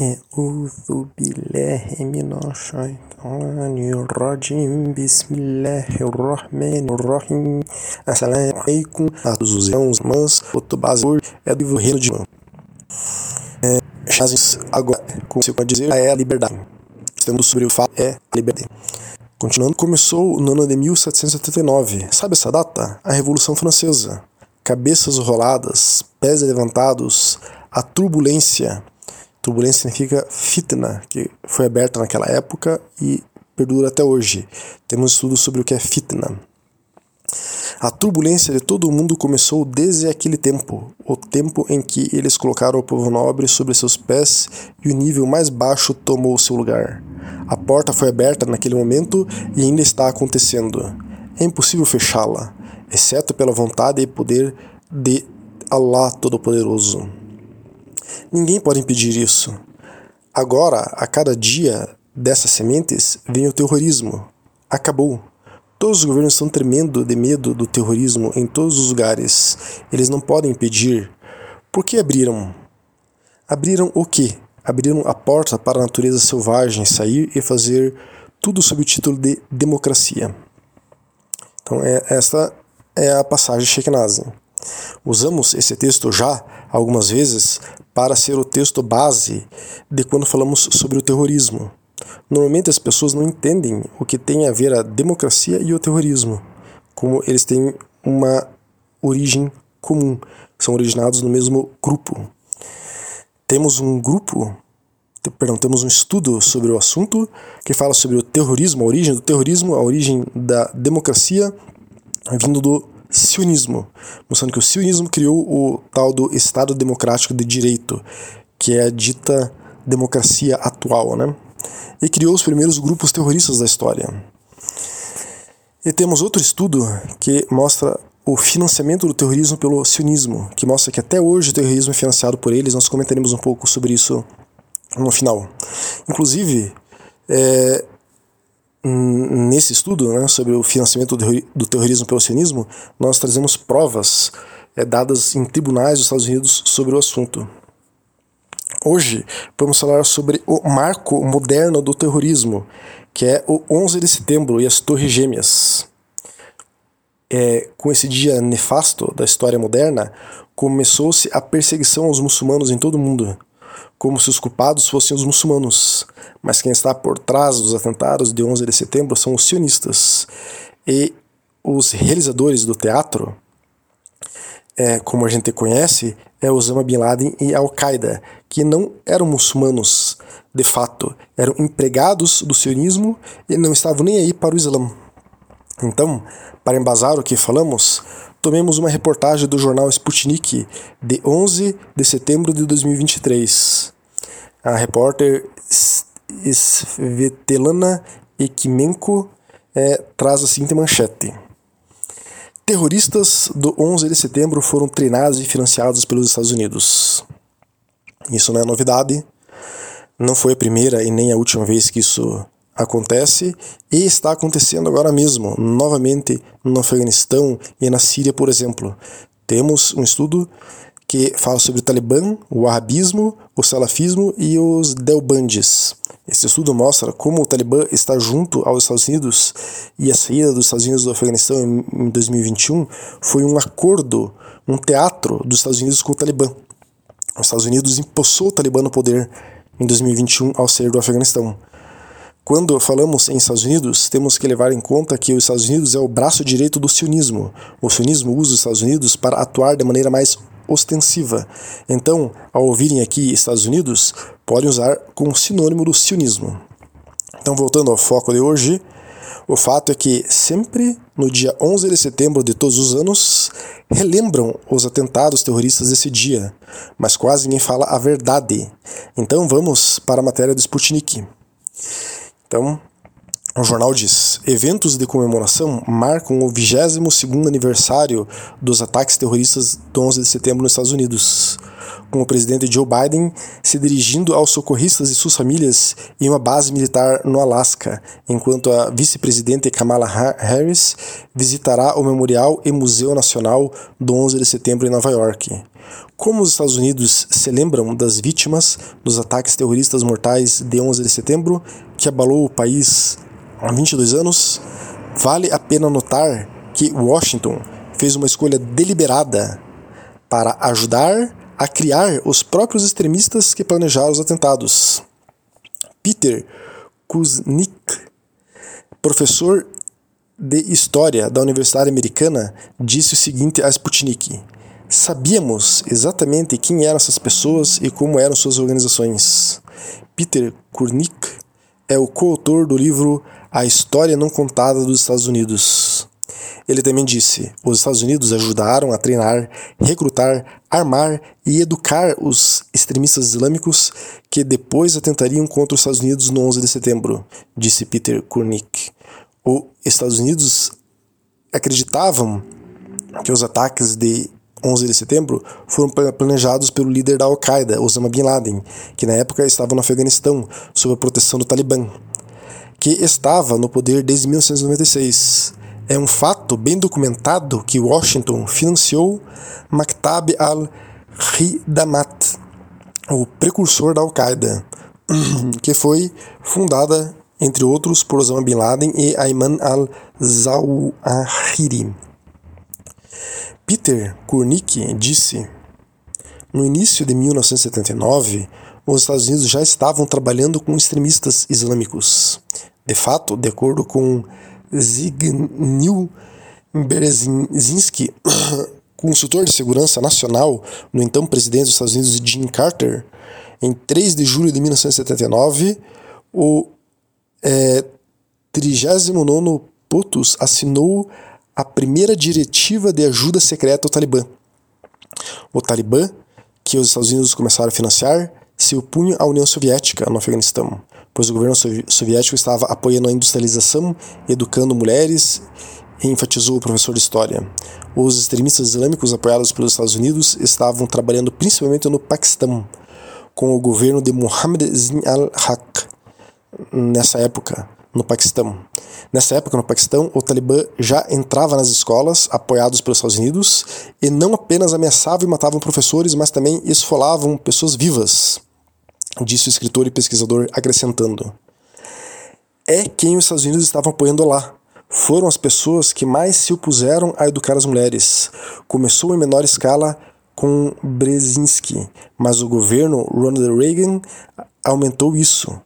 أعوذ بالله من الشيطان الرجيم بسم الله الرحمن الرحيم Assalamu alaikum a todos os irmãos irmãs o Tobazor é do reino de é, agora como se pode dizer é a liberdade estamos sobre o fato é a liberdade continuando começou no ano de 1779 sabe essa data? a Revolução Francesa cabeças roladas pés levantados a turbulência Turbulência significa fitna, que foi aberta naquela época e perdura até hoje. Temos estudos sobre o que é fitna. A turbulência de todo o mundo começou desde aquele tempo, o tempo em que eles colocaram o povo nobre sobre seus pés e o nível mais baixo tomou seu lugar. A porta foi aberta naquele momento e ainda está acontecendo. É impossível fechá-la, exceto pela vontade e poder de Allah Todo-Poderoso. Ninguém pode impedir isso. Agora, a cada dia dessas sementes, vem o terrorismo. Acabou. Todos os governos estão tremendo de medo do terrorismo em todos os lugares. Eles não podem impedir. Por que abriram? Abriram o quê? Abriram a porta para a natureza selvagem sair e fazer tudo sob o título de democracia. Então, é, esta é a passagem Sheikh Usamos esse texto já algumas vezes para ser o texto base de quando falamos sobre o terrorismo. Normalmente as pessoas não entendem o que tem a ver a democracia e o terrorismo, como eles têm uma origem comum, são originados no mesmo grupo. Temos um grupo, perdão, temos um estudo sobre o assunto que fala sobre o terrorismo, a origem do terrorismo, a origem da democracia, vindo do sionismo, mostrando que o sionismo criou o tal do Estado Democrático de Direito, que é a dita democracia atual, né? E criou os primeiros grupos terroristas da história. E temos outro estudo que mostra o financiamento do terrorismo pelo sionismo, que mostra que até hoje o terrorismo é financiado por eles. Nós comentaremos um pouco sobre isso no final. Inclusive, é, nesse estudo né, sobre o financiamento do terrorismo pelo sionismo, nós trazemos provas é, dadas em tribunais dos Estados Unidos sobre o assunto. Hoje vamos falar sobre o marco moderno do terrorismo, que é o 11 de setembro e as Torres Gêmeas. É, com esse dia nefasto da história moderna, começou-se a perseguição aos muçulmanos em todo o mundo como se os culpados fossem os muçulmanos, mas quem está por trás dos atentados de 11 de setembro são os sionistas. E os realizadores do teatro, é, como a gente conhece, é Osama Bin Laden e Al-Qaeda, que não eram muçulmanos de fato, eram empregados do sionismo e não estavam nem aí para o Islã. Então, para embasar o que falamos, tomemos uma reportagem do jornal Sputnik de 11 de setembro de 2023. A repórter Svetlana Ekimenko é, traz a seguinte manchete. Terroristas do 11 de setembro foram treinados e financiados pelos Estados Unidos. Isso não é novidade, não foi a primeira e nem a última vez que isso acontece e está acontecendo agora mesmo, novamente no Afeganistão e na Síria, por exemplo. Temos um estudo que fala sobre o Talibã, o Wahhabismo, o Salafismo e os Delbandis. Esse estudo mostra como o Talibã está junto aos Estados Unidos e a saída dos Estados Unidos do Afeganistão em 2021 foi um acordo, um teatro dos Estados Unidos com o Talibã. Os Estados Unidos impulsou o Talibã no poder em 2021 ao sair do Afeganistão. Quando falamos em Estados Unidos, temos que levar em conta que os Estados Unidos é o braço direito do sionismo. O sionismo usa os Estados Unidos para atuar de maneira mais ostensiva. Então, ao ouvirem aqui Estados Unidos, podem usar como sinônimo do sionismo. Então, voltando ao foco de hoje, o fato é que sempre no dia 11 de setembro de todos os anos relembram os atentados terroristas desse dia, mas quase ninguém fala a verdade. Então vamos para a matéria do Sputnik. Então, O jornal diz: eventos de comemoração marcam o 22º aniversário dos ataques terroristas do 11 de setembro nos Estados Unidos, com o presidente Joe Biden se dirigindo aos socorristas e suas famílias em uma base militar no Alasca, enquanto a vice-presidente Kamala Harris visitará o Memorial e Museu Nacional do 11 de setembro em Nova York. Como os Estados Unidos se lembram das vítimas dos ataques terroristas mortais de 11 de setembro, que abalou o país há 22 anos, vale a pena notar que Washington fez uma escolha deliberada para ajudar a criar os próprios extremistas que planejaram os atentados. Peter Kuznick, professor de História da Universidade Americana, disse o seguinte a Sputnik: Sabíamos exatamente quem eram essas pessoas e como eram suas organizações. Peter Kurnick é o coautor do livro A História Não Contada dos Estados Unidos. Ele também disse: os Estados Unidos ajudaram a treinar, recrutar, armar e educar os extremistas islâmicos que depois atentariam contra os Estados Unidos no 11 de setembro, disse Peter Kurnick. Os Estados Unidos acreditavam que os ataques de 11 de setembro foram planejados pelo líder da Al-Qaeda, Osama Bin Laden, que na época estava no Afeganistão, sob a proteção do Talibã, que estava no poder desde 1996. É um fato bem documentado que Washington financiou Maktab al-Hidamat, o precursor da Al-Qaeda, que foi fundada, entre outros, por Osama Bin Laden e Ayman al-Zawahiri. Peter Kurnick disse: No início de 1979, os Estados Unidos já estavam trabalhando com extremistas islâmicos. De fato, de acordo com Zygmunt Brzezinski, consultor de segurança nacional no então presidente dos Estados Unidos Jimmy Carter, em 3 de julho de 1979, o é, 39 POTUS assinou a primeira diretiva de ajuda secreta ao Talibã. O Talibã, que os Estados Unidos começaram a financiar, se opunha à União Soviética no Afeganistão, pois o governo soviético estava apoiando a industrialização, educando mulheres enfatizou o professor de história. Os extremistas islâmicos apoiados pelos Estados Unidos estavam trabalhando principalmente no Paquistão, com o governo de Mohammed Zin al-Haq nessa época, no Paquistão. Nessa época, no Paquistão, o Talibã já entrava nas escolas, apoiados pelos Estados Unidos, e não apenas ameaçavam e matavam professores, mas também esfolavam pessoas vivas, disse o escritor e pesquisador, acrescentando. É quem os Estados Unidos estavam apoiando lá. Foram as pessoas que mais se opuseram a educar as mulheres. Começou em menor escala com Brzezinski, mas o governo Ronald Reagan aumentou isso.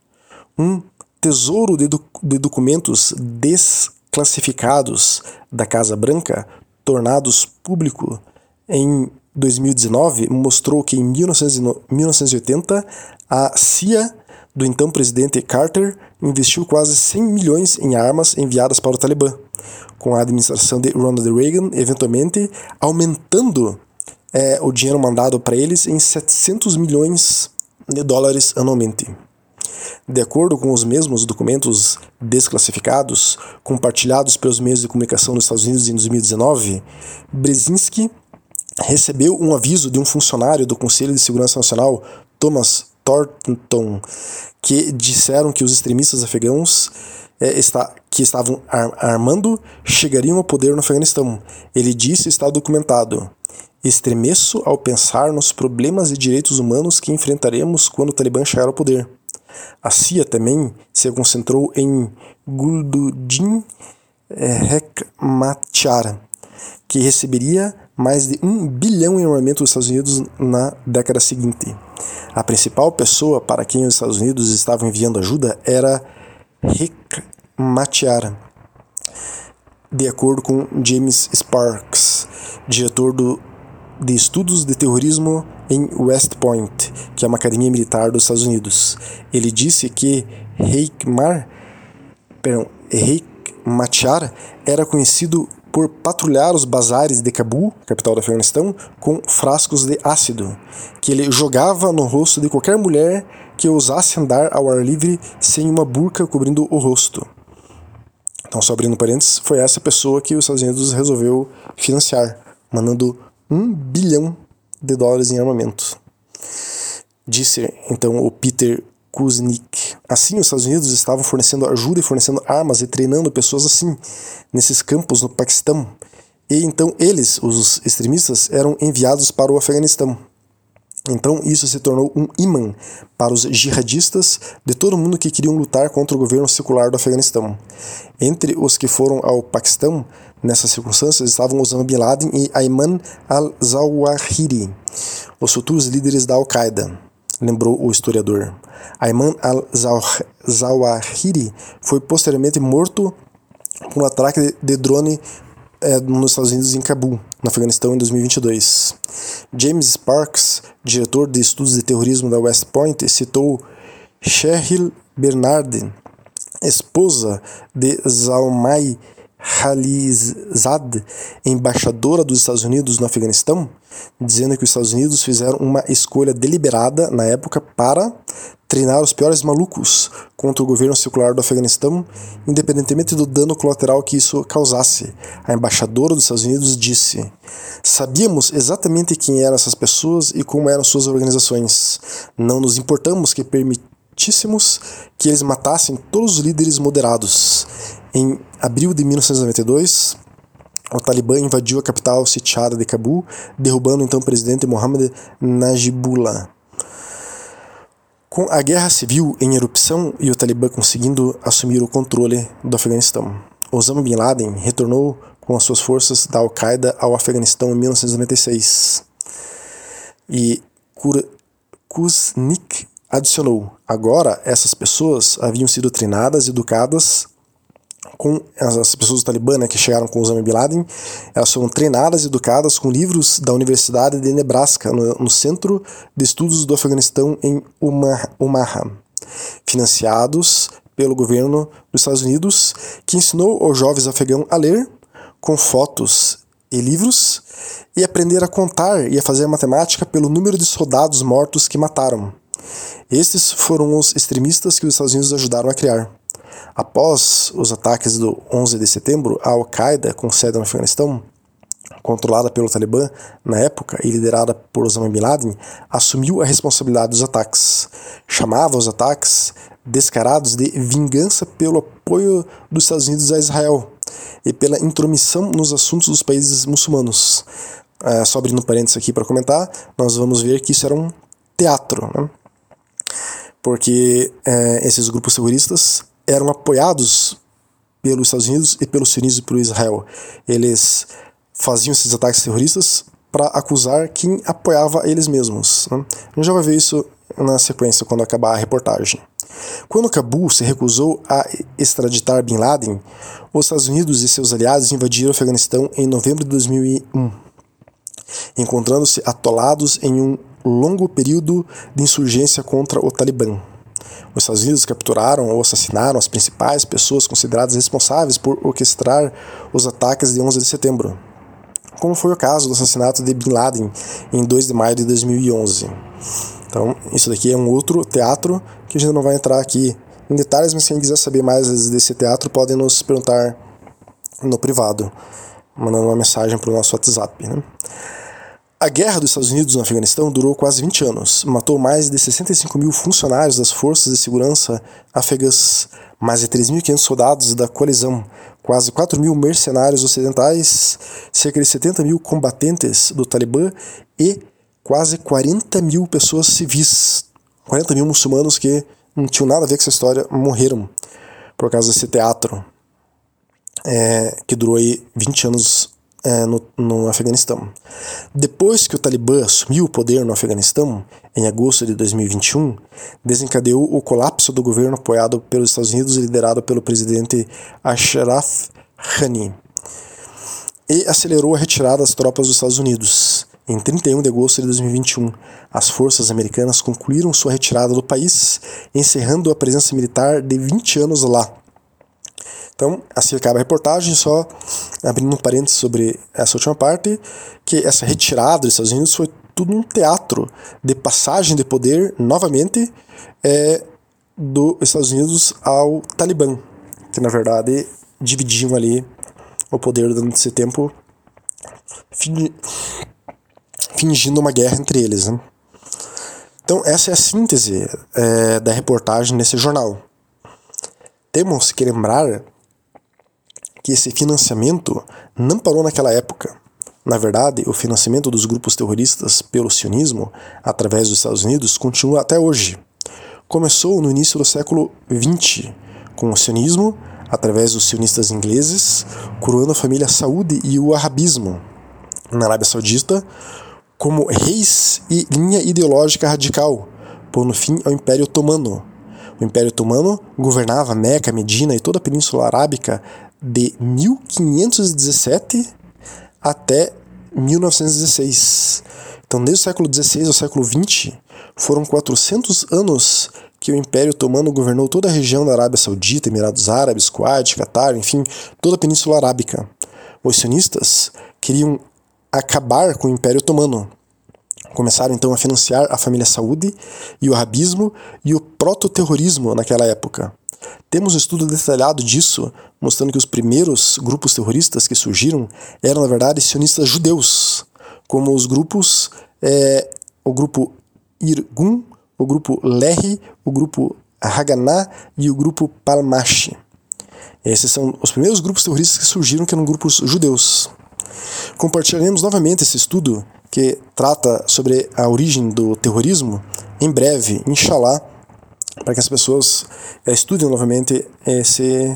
Um tesouro de, de documentos desclassificados da Casa Branca, tornados público em 2019, mostrou que em 1980 a CIA do então presidente Carter investiu quase 100 milhões em armas enviadas para o Talibã, com a administração de Ronald Reagan eventualmente aumentando é, o dinheiro mandado para eles em 700 milhões de dólares anualmente. De acordo com os mesmos documentos desclassificados, compartilhados pelos meios de comunicação dos Estados Unidos em 2019, Brzezinski recebeu um aviso de um funcionário do Conselho de Segurança Nacional, Thomas Thornton, que disseram que os extremistas afegãos é, está, que estavam ar armando chegariam ao poder no Afeganistão. Ele disse está documentado. Estremeço ao pensar nos problemas e direitos humanos que enfrentaremos quando o Talibã chegar ao poder. A CIA também se concentrou em Gulbuddin Hekmatyar, que receberia mais de um bilhão em armamento dos Estados Unidos na década seguinte. A principal pessoa para quem os Estados Unidos estavam enviando ajuda era Hekmatyar, de acordo com James Sparks, diretor do de Estudos de Terrorismo em West Point, que é uma academia militar dos Estados Unidos. Ele disse que Heikmar, perdão, Heikmatyar era conhecido por patrulhar os bazares de Cabul, capital do Afeganistão, com frascos de ácido, que ele jogava no rosto de qualquer mulher que ousasse andar ao ar livre sem uma burca cobrindo o rosto. Então, só abrindo parênteses, foi essa pessoa que os Estados Unidos resolveu financiar, mandando um bilhão de dólares em armamento. Disse então o Peter Kuznick. Assim, os Estados Unidos estavam fornecendo ajuda e fornecendo armas e treinando pessoas assim, nesses campos no Paquistão. E então eles, os extremistas, eram enviados para o Afeganistão. Então isso se tornou um imã para os jihadistas de todo mundo que queriam lutar contra o governo secular do Afeganistão. Entre os que foram ao Paquistão nessas circunstâncias estavam Osama Bin Laden e Ayman al-Zawahiri, os futuros líderes da Al-Qaeda, lembrou o historiador. Ayman al-Zawahiri foi posteriormente morto por um ataque de drone é, nos Estados Unidos em Cabul, no Afeganistão, em 2022. James Sparks, diretor de estudos de terrorismo da West Point, citou Cheryl Bernard, esposa de Zalmay Khalizad, embaixadora dos Estados Unidos no Afeganistão, dizendo que os Estados Unidos fizeram uma escolha deliberada na época para treinar os piores malucos contra o governo secular do Afeganistão, independentemente do dano colateral que isso causasse. A embaixadora dos Estados Unidos disse: Sabíamos exatamente quem eram essas pessoas e como eram suas organizações. Não nos importamos que permitíssemos que eles matassem todos os líderes moderados. Em abril de 1992, o Talibã invadiu a capital sitiada de Cabul, derrubando então o presidente Mohammad Najibullah. Com a guerra civil em erupção e o Talibã conseguindo assumir o controle do Afeganistão, Osama Bin Laden retornou com as suas forças da Al-Qaeda ao Afeganistão em 1996. E Kuznik adicionou: agora essas pessoas haviam sido treinadas e educadas com as pessoas do Talibã né, que chegaram com Osama Bin Laden, elas foram treinadas e educadas com livros da Universidade de Nebraska, no, no Centro de Estudos do Afeganistão em Omaha, financiados pelo governo dos Estados Unidos, que ensinou aos jovens afegãos a ler com fotos e livros e aprender a contar e a fazer matemática pelo número de soldados mortos que mataram. Estes foram os extremistas que os Estados Unidos ajudaram a criar. Após os ataques do 11 de setembro, a Al-Qaeda, com sede no Afeganistão, controlada pelo Talibã na época e liderada por Osama Bin Laden, assumiu a responsabilidade dos ataques. Chamava os ataques descarados de vingança pelo apoio dos Estados Unidos a Israel e pela intromissão nos assuntos dos países muçulmanos. É, só abrindo parênteses aqui para comentar, nós vamos ver que isso era um teatro, né? porque é, esses grupos terroristas eram apoiados pelos Estados Unidos e pelos sionistas e por Israel. Eles faziam esses ataques terroristas para acusar quem apoiava eles mesmos. Né? A gente já vai ver isso na sequência quando acabar a reportagem. Quando Cabul se recusou a extraditar Bin Laden, os Estados Unidos e seus aliados invadiram o Afeganistão em novembro de 2001, encontrando-se atolados em um longo período de insurgência contra o Talibã. Os Estados Unidos capturaram ou assassinaram as principais pessoas consideradas responsáveis por orquestrar os ataques de 11 de setembro, como foi o caso do assassinato de Bin Laden em 2 de maio de 2011. Então, isso daqui é um outro teatro que a gente não vai entrar aqui em detalhes, mas quem quiser saber mais desse teatro pode nos perguntar no privado, mandando uma mensagem para o nosso WhatsApp. Né? A guerra dos Estados Unidos no Afeganistão durou quase 20 anos, matou mais de 65 mil funcionários das forças de segurança afegãs, mais de 3.500 soldados da coalizão, quase 4 mil mercenários ocidentais, cerca de 70 mil combatentes do Talibã e quase 40 mil pessoas civis, 40 mil muçulmanos que não tinham nada a ver com essa história, morreram por causa desse teatro é, que durou aí 20 anos é, no, no Afeganistão. Depois que o Talibã assumiu o poder no Afeganistão, em agosto de 2021, desencadeou o colapso do governo apoiado pelos Estados Unidos e liderado pelo presidente Ashraf Ghani, e acelerou a retirada das tropas dos Estados Unidos. Em 31 de agosto de 2021, as forças americanas concluíram sua retirada do país, encerrando a presença militar de 20 anos lá. Então, assim acaba a reportagem, só abrindo um parênteses sobre essa última parte, que essa retirada dos Estados Unidos foi tudo um teatro de passagem de poder, novamente, é, dos Estados Unidos ao Talibã, que na verdade dividiam ali o poder durante esse tempo, fingindo uma guerra entre eles. Né? Então, essa é a síntese é, da reportagem nesse jornal. Temos que lembrar que esse financiamento não parou naquela época. Na verdade, o financiamento dos grupos terroristas pelo sionismo, através dos Estados Unidos, continua até hoje. Começou no início do século XX, com o sionismo, através dos sionistas ingleses, coroando a família Saúde e o arabismo na Arábia Saudita como reis e linha ideológica radical, pondo fim ao Império Otomano. O Império Otomano governava Meca, Medina e toda a Península Arábica de 1517 até 1916. Então, desde o século XVI ao século XX, foram 400 anos que o Império Otomano governou toda a região da Arábia Saudita, Emirados Árabes, Kuwait, Catar, enfim, toda a Península Arábica. Os sionistas queriam acabar com o Império Otomano. Começaram então a financiar a família Saúde e o arabismo e o proto-terrorismo naquela época. Temos um estudo detalhado disso, mostrando que os primeiros grupos terroristas que surgiram eram, na verdade, sionistas judeus, como os grupos, é, o grupo Irgun, o grupo Lehi, o grupo Haganah e o grupo Palmashi. Esses são os primeiros grupos terroristas que surgiram, que eram grupos judeus. Compartilharemos novamente esse estudo que trata sobre a origem do terrorismo em breve, inshallah, para que as pessoas é, estudem novamente esse,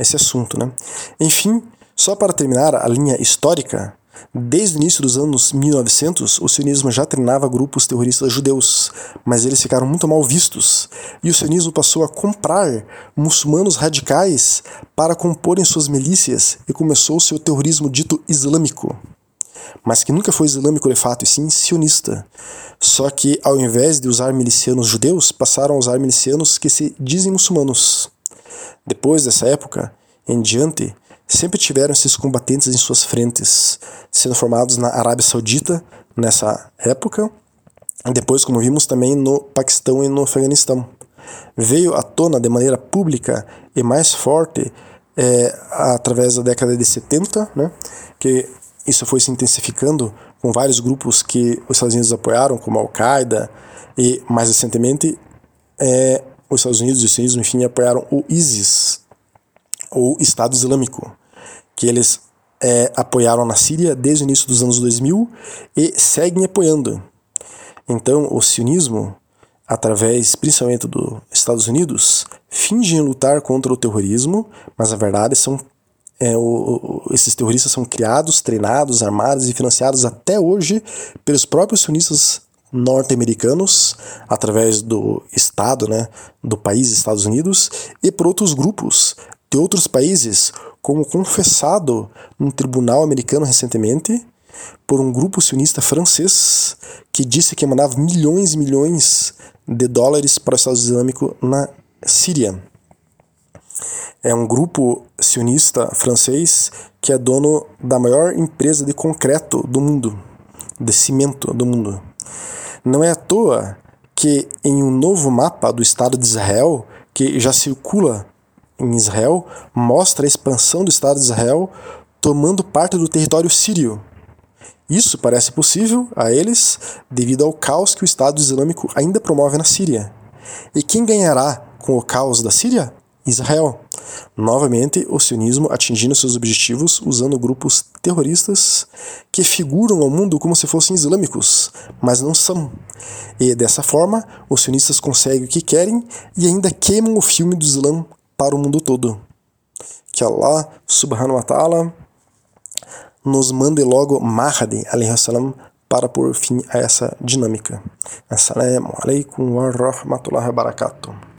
esse assunto. Né? Enfim, só para terminar a linha histórica, desde o início dos anos 1900, o sionismo já treinava grupos terroristas judeus, mas eles ficaram muito mal vistos, e o sionismo passou a comprar muçulmanos radicais para comporem suas milícias e começou seu terrorismo dito islâmico mas que nunca foi islâmico de fato, e sim sionista. Só que, ao invés de usar milicianos judeus, passaram a usar milicianos que se dizem muçulmanos. Depois dessa época, em diante, sempre tiveram esses combatentes em suas frentes, sendo formados na Arábia Saudita nessa época, depois, como vimos, também no Paquistão e no Afeganistão. Veio à tona de maneira pública e mais forte é, através da década de 70, né, que isso foi se intensificando com vários grupos que os Estados Unidos apoiaram, como a Al-Qaeda, e mais recentemente é, os Estados Unidos e o sionismo, enfim, apoiaram o ISIS, ou Estado Islâmico, que eles é, apoiaram na Síria desde o início dos anos 2000 e seguem apoiando. Então, o sionismo, através principalmente dos Estados Unidos, fingem lutar contra o terrorismo, mas na verdade são é, o, o, esses terroristas são criados, treinados, armados e financiados até hoje pelos próprios sionistas norte-americanos, através do Estado, né, do país Estados Unidos, e por outros grupos de outros países, como confessado num tribunal americano recentemente, por um grupo sionista francês que disse que mandava milhões e milhões de dólares para o Estado Islâmico na Síria é um grupo sionista francês que é dono da maior empresa de concreto do mundo, de cimento do mundo. Não é à toa que em um novo mapa do Estado de Israel, que já circula em Israel, mostra a expansão do Estado de Israel tomando parte do território sírio. Isso parece possível a eles devido ao caos que o Estado Islâmico ainda promove na Síria. E quem ganhará com o caos da Síria? Israel. Novamente, o sionismo atingindo seus objetivos usando grupos terroristas que figuram ao mundo como se fossem islâmicos, mas não são. E dessa forma, os sionistas conseguem o que querem e ainda queimam o filme do Islã para o mundo todo. Que Allah subhanahu wa ta'ala nos mande logo Mahdi salam para pôr fim a essa dinâmica. Assalamu alaikum wa rahmatullahi wa barakatuh.